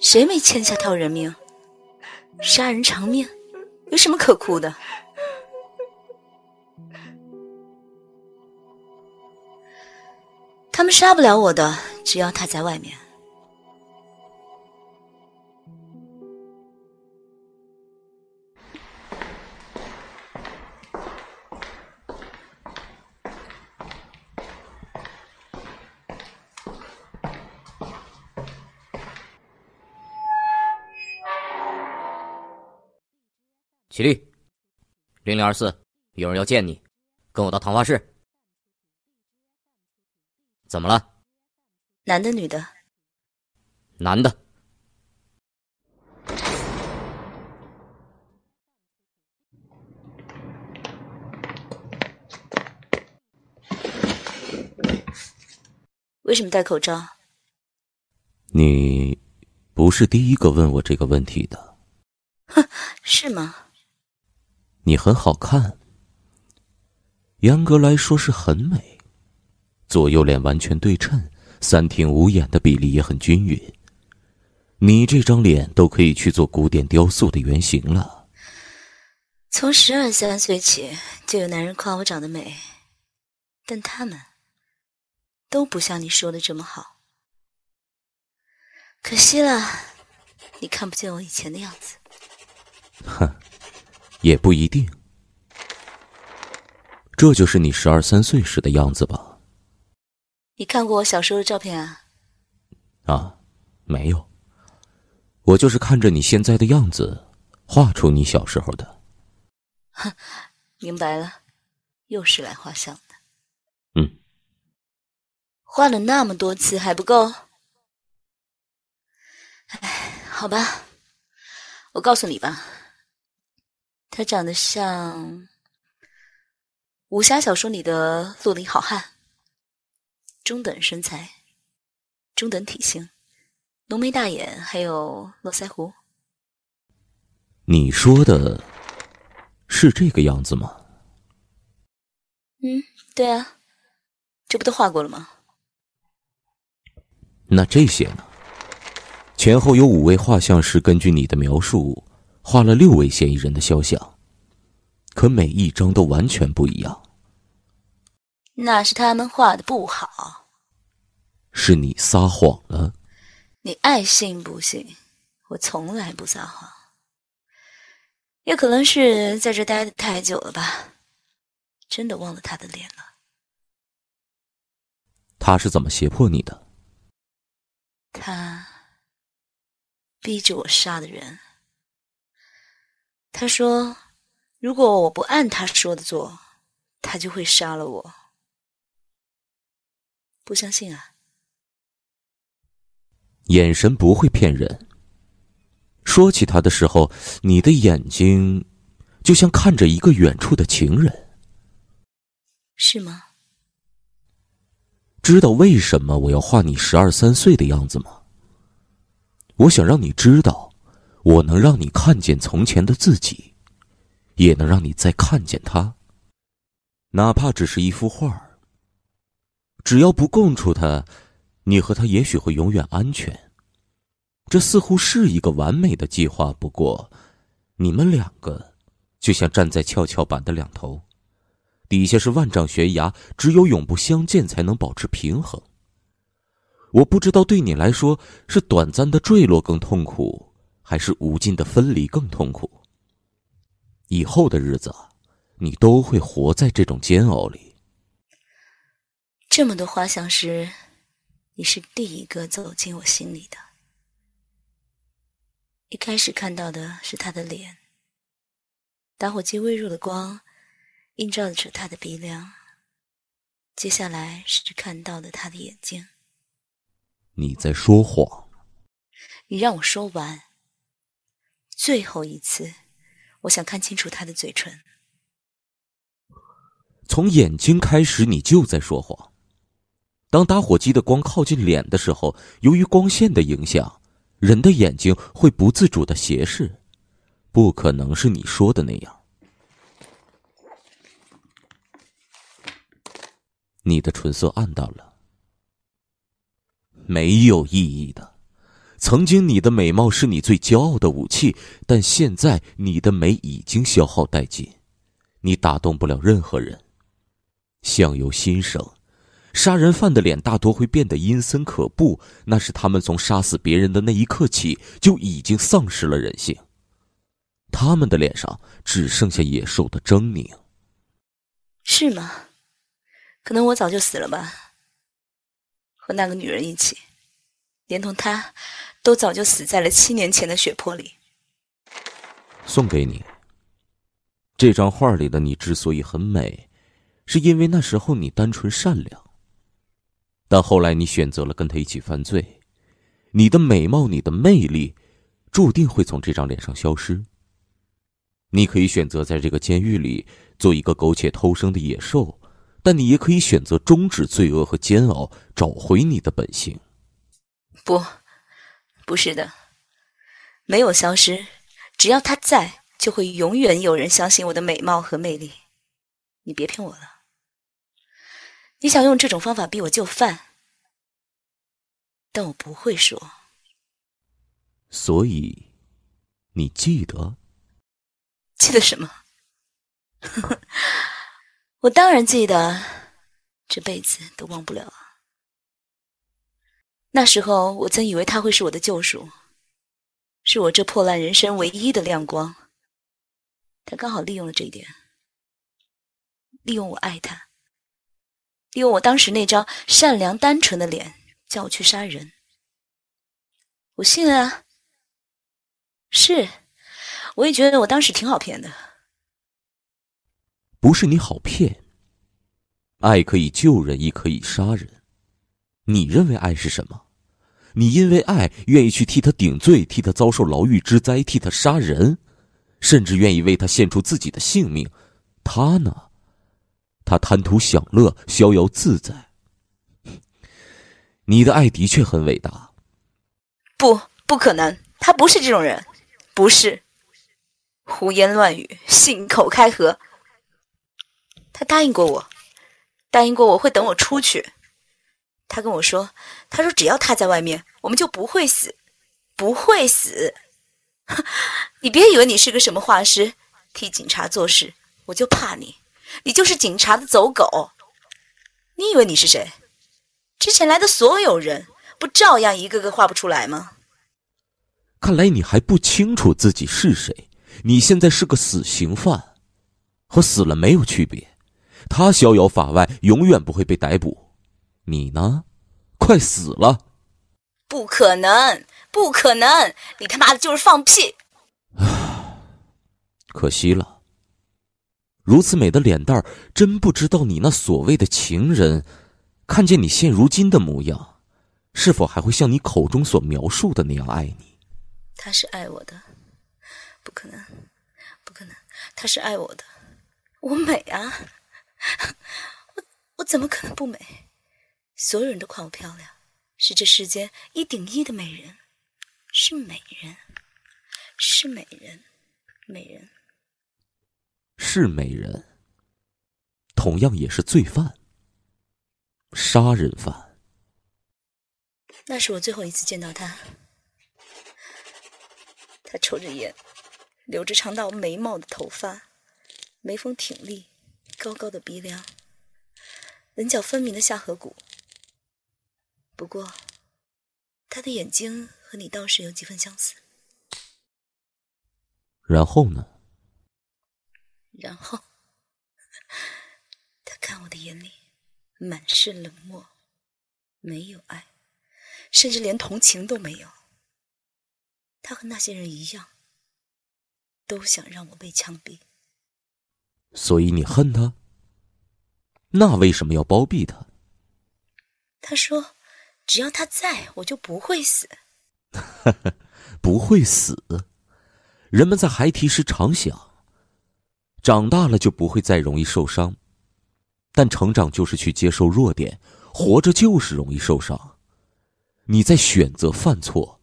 谁没欠下条人命？杀人偿命，有什么可哭的？他们杀不了我的，只要他在外面。起立，零零二四，有人要见你，跟我到谈话室。怎么了？男的，女的？男的。为什么戴口罩？你不是第一个问我这个问题的。哼，是吗？你很好看，严格来说是很美，左右脸完全对称，三庭五眼的比例也很均匀。你这张脸都可以去做古典雕塑的原型了。从十二三岁起就有男人夸我长得美，但他们都不像你说的这么好。可惜了，你看不见我以前的样子。哼。也不一定，这就是你十二三岁时的样子吧？你看过我小时候的照片啊？啊，没有，我就是看着你现在的样子，画出你小时候的。明白了，又是来画像的。嗯，画了那么多次还不够？哎，好吧，我告诉你吧。他长得像武侠小说里的绿林好汉，中等身材，中等体型，浓眉大眼，还有络腮胡。你说的是这个样子吗？嗯，对啊，这不都画过了吗？那这些呢？前后有五位画像是根据你的描述。画了六位嫌疑人的肖像，可每一张都完全不一样。那是他们画的不好，是你撒谎了。你爱信不信，我从来不撒谎。也可能是在这待的太久了吧，真的忘了他的脸了。他是怎么胁迫你的？他逼着我杀的人。他说：“如果我不按他说的做，他就会杀了我。”不相信啊？眼神不会骗人。说起他的时候，你的眼睛就像看着一个远处的情人，是吗？知道为什么我要画你十二三岁的样子吗？我想让你知道。我能让你看见从前的自己，也能让你再看见他。哪怕只是一幅画，只要不供出他，你和他也许会永远安全。这似乎是一个完美的计划。不过，你们两个就像站在跷跷板的两头，底下是万丈悬崖，只有永不相见才能保持平衡。我不知道对你来说是短暂的坠落更痛苦。还是无尽的分离更痛苦。以后的日子，你都会活在这种煎熬里。这么多画像师，你是第一个走进我心里的。一开始看到的是他的脸，打火机微弱的光映照着他的鼻梁。接下来是看到的他的眼睛。你在说谎。你让我说完。最后一次，我想看清楚他的嘴唇。从眼睛开始，你就在说谎。当打火机的光靠近脸的时候，由于光线的影响，人的眼睛会不自主的斜视，不可能是你说的那样。你的唇色暗淡了，没有意义的。曾经你的美貌是你最骄傲的武器，但现在你的美已经消耗殆尽，你打动不了任何人。相由心生，杀人犯的脸大多会变得阴森可怖，那是他们从杀死别人的那一刻起就已经丧失了人性。他们的脸上只剩下野兽的狰狞。是吗？可能我早就死了吧，和那个女人一起，连同他，都早就死在了七年前的血泊里。送给你。这张画里的你之所以很美，是因为那时候你单纯善良。但后来你选择了跟他一起犯罪，你的美貌、你的魅力，注定会从这张脸上消失。你可以选择在这个监狱里做一个苟且偷生的野兽。但你也可以选择终止罪恶和煎熬，找回你的本性。不，不是的，没有消失，只要他在，就会永远有人相信我的美貌和魅力。你别骗我了，你想用这种方法逼我就范，但我不会说。所以，你记得？记得什么？我当然记得，这辈子都忘不了。那时候我曾以为他会是我的救赎，是我这破烂人生唯一的亮光。他刚好利用了这一点，利用我爱他，利用我当时那张善良单纯的脸，叫我去杀人。我信啊，是，我也觉得我当时挺好骗的。不是你好骗。爱可以救人，亦可以杀人。你认为爱是什么？你因为爱愿意去替他顶罪，替他遭受牢狱之灾，替他杀人，甚至愿意为他献出自己的性命。他呢？他贪图享乐，逍遥自在。你的爱的确很伟大。不，不可能，他不是这种人，不是。胡言乱语，信口开河。他答应过我，答应过我会等我出去。他跟我说：“他说只要他在外面，我们就不会死，不会死。”你别以为你是个什么画师，替警察做事，我就怕你。你就是警察的走狗。你以为你是谁？之前来的所有人，不照样一个个画不出来吗？看来你还不清楚自己是谁。你现在是个死刑犯，和死了没有区别。他逍遥法外，永远不会被逮捕。你呢？快死了！不可能，不可能！你他妈的就是放屁！可惜了。如此美的脸蛋儿，真不知道你那所谓的情人，看见你现如今的模样，是否还会像你口中所描述的那样爱你？他是爱我的，不可能，不可能！他是爱我的，我美啊！我我怎么可能不美？所有人都夸我漂亮，是这世间一顶一的美人，是美人，是美人，美人，是美人。同样也是罪犯，杀人犯。那是我最后一次见到他，他抽着烟，留着长到眉毛的头发，眉峰挺立。高高的鼻梁，棱角分明的下颌骨。不过，他的眼睛和你倒是有几分相似。然后呢？然后，他看我的眼里满是冷漠，没有爱，甚至连同情都没有。他和那些人一样，都想让我被枪毙。所以你恨他？那为什么要包庇他？他说：“只要他在，我就不会死。”不会死。人们在孩提时常想，长大了就不会再容易受伤，但成长就是去接受弱点，活着就是容易受伤。你在选择犯错，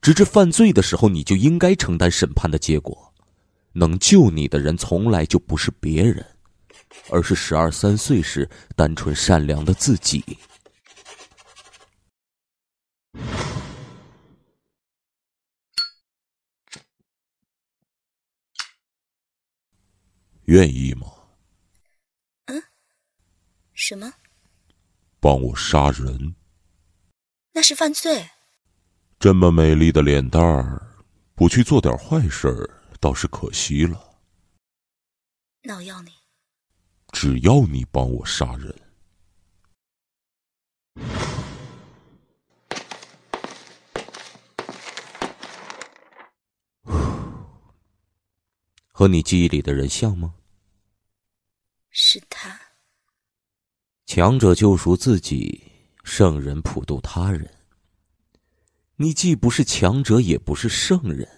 直至犯罪的时候，你就应该承担审判的结果。能救你的人，从来就不是别人，而是十二三岁时单纯善良的自己。愿意吗？嗯？什么？帮我杀人？那是犯罪。这么美丽的脸蛋儿，不去做点坏事儿，倒是可惜了。那我要你。只要你帮我杀人。和你记忆里的人像吗？是他。强者救赎自己，圣人普渡他人。你既不是强者，也不是圣人，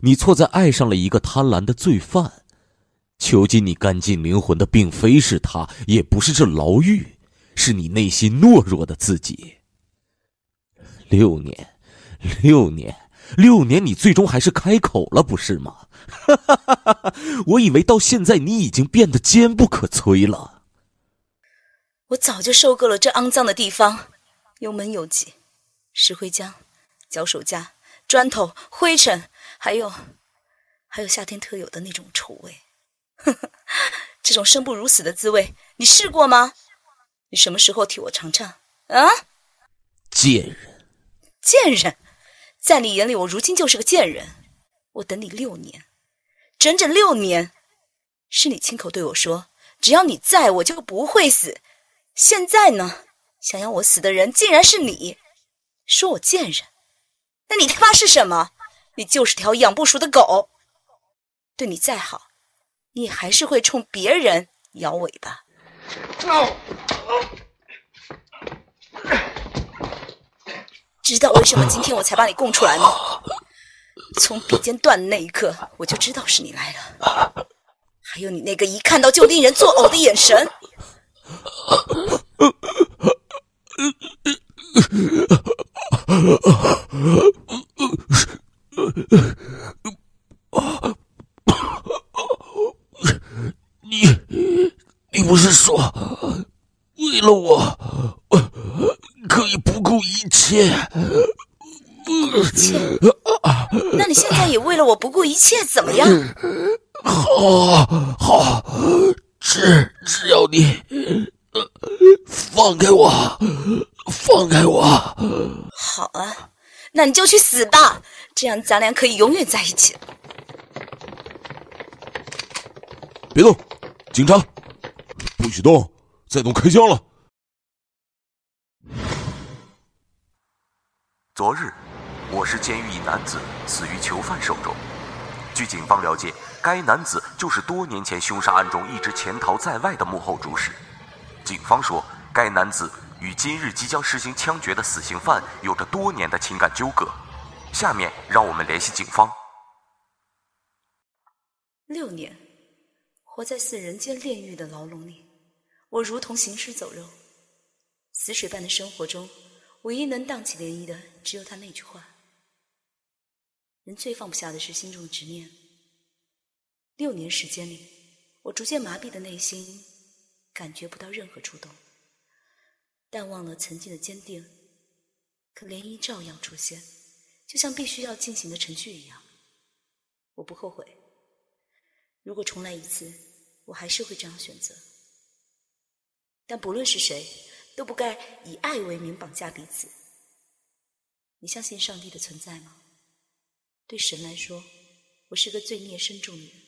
你错在爱上了一个贪婪的罪犯。囚禁你干净灵魂的，并非是他，也不是这牢狱，是你内心懦弱的自己。六年，六年，六年，你最终还是开口了，不是吗？哈哈哈哈哈我以为到现在你已经变得坚不可摧了。我早就受够了这肮脏的地方，有门有挤，石灰浆、脚手架、砖头、灰尘，还有，还有夏天特有的那种臭味。呵呵，这种生不如死的滋味，你试过吗？你什么时候替我尝尝？啊！贱人，贱人，在你眼里，我如今就是个贱人。我等你六年。整整六年，是你亲口对我说：“只要你在，我就不会死。”现在呢，想要我死的人竟然是你，说我贱人，那你他妈是什么？你就是条养不熟的狗。对你再好，你还是会冲别人摇尾巴。知道为什么今天我才把你供出来吗？从笔尖断的那一刻，我就知道是你来了。还有你那个一看到就令人作呕的眼神。你，你不是说为了我，可以不顾一切？一切？那你现在也为了我不顾一切，怎么样？好，好，只只要你放开我，放开我。好啊，那你就去死吧，这样咱俩可以永远在一起。别动，警察，不许动，再动开枪了。昨日。我市监狱一男子死于囚犯手中。据警方了解，该男子就是多年前凶杀案中一直潜逃在外的幕后主使。警方说，该男子与今日即将实行枪决的死刑犯有着多年的情感纠葛。下面让我们联系警方。六年，活在似人间炼狱的牢笼里，我如同行尸走肉。死水般的生活中，唯一能荡起涟漪的，只有他那句话。人最放不下的是心中的执念。六年时间里，我逐渐麻痹的内心，感觉不到任何触动，淡忘了曾经的坚定。可涟漪照样出现，就像必须要进行的程序一样。我不后悔。如果重来一次，我还是会这样选择。但不论是谁，都不该以爱为名绑架彼此。你相信上帝的存在吗？对神来说，我是个罪孽深重的人。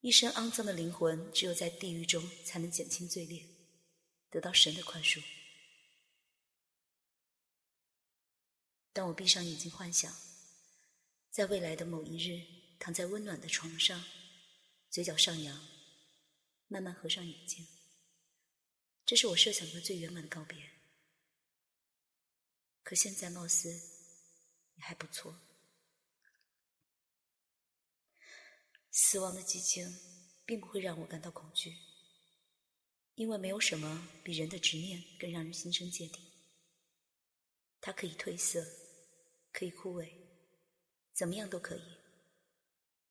一身肮脏的灵魂，只有在地狱中才能减轻罪孽，得到神的宽恕。当我闭上眼睛幻想，在未来的某一日，躺在温暖的床上，嘴角上扬，慢慢合上眼睛，这是我设想的最圆满的告别。可现在貌似也还不错。死亡的激情并不会让我感到恐惧，因为没有什么比人的执念更让人心生芥蒂。它可以褪色，可以枯萎，怎么样都可以，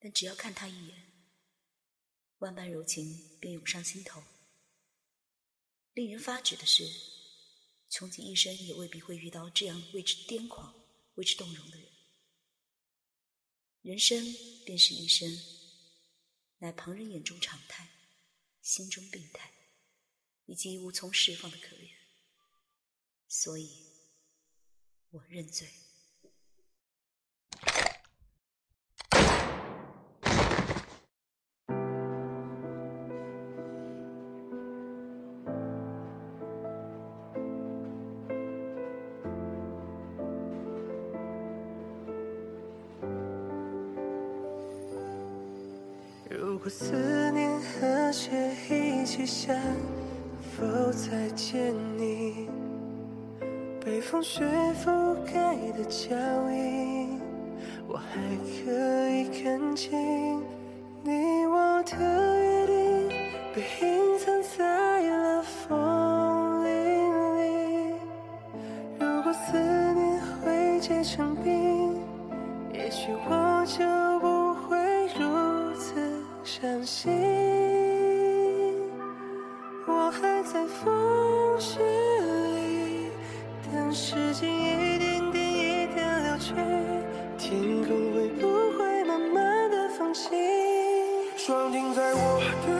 但只要看他一眼，万般柔情便涌上心头。令人发指的是，穷尽一生也未必会遇到这样为之癫狂、为之动容的人。人生便是一生，乃旁人眼中常态，心中病态，以及无从释放的可怜。所以，我认罪。我思念和雪一起下，能否再见你？被风雪覆盖的脚印，我还可以看清你我的约定，被装订在我的